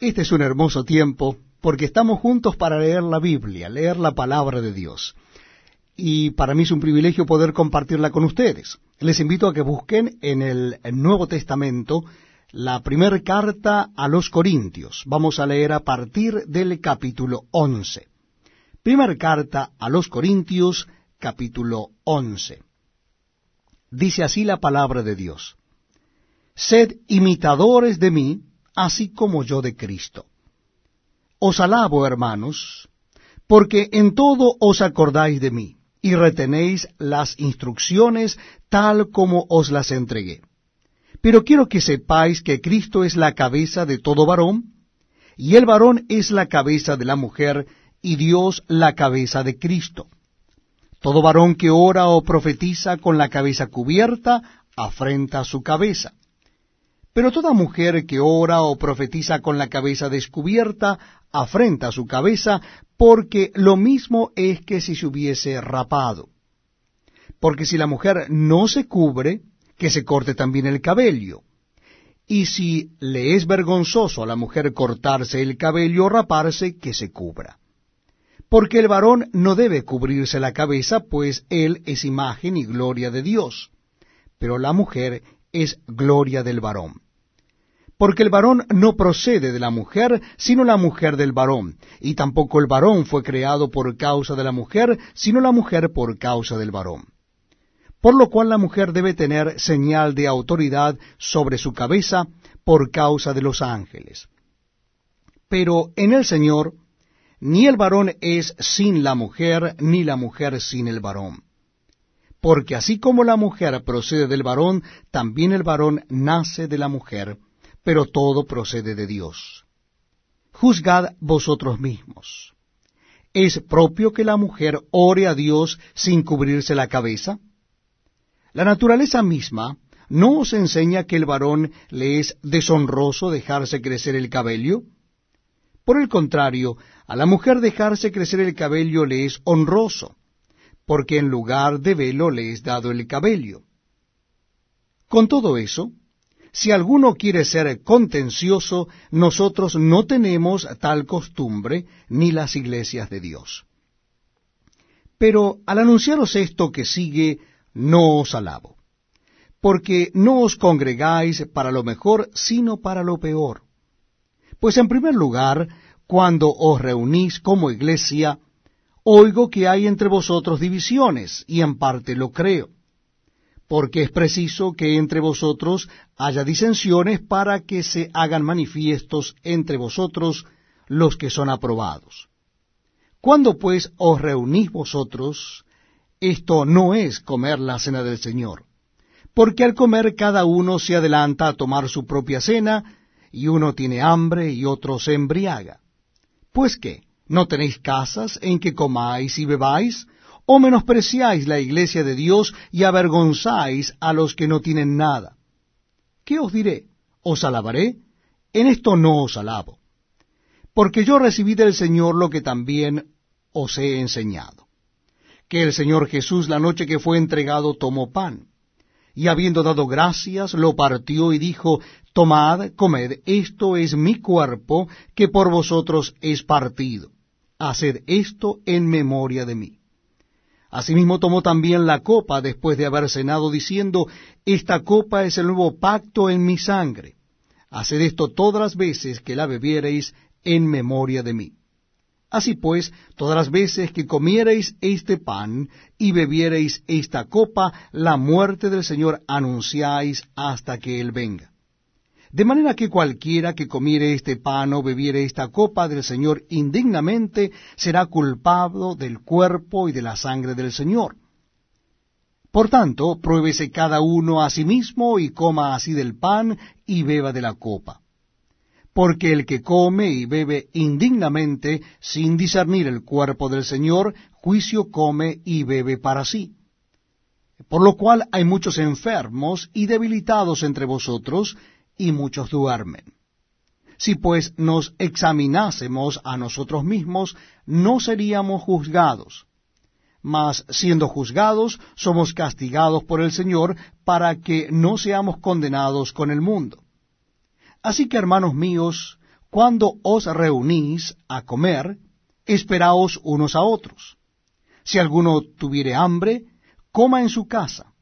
Este es un hermoso tiempo porque estamos juntos para leer la Biblia, leer la palabra de Dios. Y para mí es un privilegio poder compartirla con ustedes. Les invito a que busquen en el Nuevo Testamento la primera carta a los Corintios. Vamos a leer a partir del capítulo 11. Primera carta a los Corintios, capítulo 11. Dice así la palabra de Dios. Sed imitadores de mí, así como yo de Cristo. Os alabo, hermanos, porque en todo os acordáis de mí, y retenéis las instrucciones tal como os las entregué. Pero quiero que sepáis que Cristo es la cabeza de todo varón, y el varón es la cabeza de la mujer, y Dios la cabeza de Cristo. Todo varón que ora o profetiza con la cabeza cubierta, afrenta su cabeza pero toda mujer que ora o profetiza con la cabeza descubierta, afrenta su cabeza, porque lo mismo es que si se hubiese rapado. Porque si la mujer no se cubre, que se corte también el cabello. Y si le es vergonzoso a la mujer cortarse el cabello o raparse, que se cubra. Porque el varón no debe cubrirse la cabeza, pues él es imagen y gloria de Dios, pero la mujer es gloria del varón porque el varón no procede de la mujer, sino la mujer del varón, y tampoco el varón fue creado por causa de la mujer, sino la mujer por causa del varón. Por lo cual la mujer debe tener señal de autoridad sobre su cabeza por causa de los ángeles. Pero en el Señor, ni el varón es sin la mujer, ni la mujer sin el varón. Porque así como la mujer procede del varón, también el varón nace de la mujer, pero todo procede de Dios. Juzgad vosotros mismos. ¿Es propio que la mujer ore a Dios sin cubrirse la cabeza? La naturaleza misma no os enseña que el varón le es deshonroso dejarse crecer el cabello. Por el contrario, a la mujer dejarse crecer el cabello le es honroso, porque en lugar de velo le es dado el cabello. Con todo eso, si alguno quiere ser contencioso, nosotros no tenemos tal costumbre ni las iglesias de Dios. Pero al anunciaros esto que sigue, no os alabo, porque no os congregáis para lo mejor, sino para lo peor. Pues en primer lugar, cuando os reunís como iglesia, oigo que hay entre vosotros divisiones, y en parte lo creo porque es preciso que entre vosotros haya disensiones para que se hagan manifiestos entre vosotros los que son aprobados. Cuando pues os reunís vosotros, esto no es comer la cena del Señor, porque al comer cada uno se adelanta a tomar su propia cena, y uno tiene hambre y otro se embriaga. Pues qué, ¿no tenéis casas en que comáis y bebáis? ¿O menospreciáis la iglesia de Dios y avergonzáis a los que no tienen nada? ¿Qué os diré? ¿Os alabaré? En esto no os alabo. Porque yo recibí del Señor lo que también os he enseñado. Que el Señor Jesús la noche que fue entregado tomó pan, y habiendo dado gracias, lo partió y dijo, Tomad, comed, esto es mi cuerpo, que por vosotros es partido. Haced esto en memoria de mí. Asimismo tomó también la copa después de haber cenado, diciendo, Esta copa es el nuevo pacto en mi sangre. Haced esto todas las veces que la bebiereis en memoria de mí. Así pues, todas las veces que comiereis este pan y bebiereis esta copa, la muerte del Señor anunciáis hasta que Él venga. De manera que cualquiera que comiere este pan o bebiere esta copa del Señor indignamente será culpado del cuerpo y de la sangre del Señor. Por tanto, pruébese cada uno a sí mismo y coma así del pan y beba de la copa. Porque el que come y bebe indignamente, sin discernir el cuerpo del Señor, juicio come y bebe para sí. Por lo cual hay muchos enfermos y debilitados entre vosotros, y muchos duermen. Si pues nos examinásemos a nosotros mismos, no seríamos juzgados. Mas siendo juzgados, somos castigados por el Señor para que no seamos condenados con el mundo. Así que, hermanos míos, cuando os reunís a comer, esperaos unos a otros. Si alguno tuviere hambre, coma en su casa,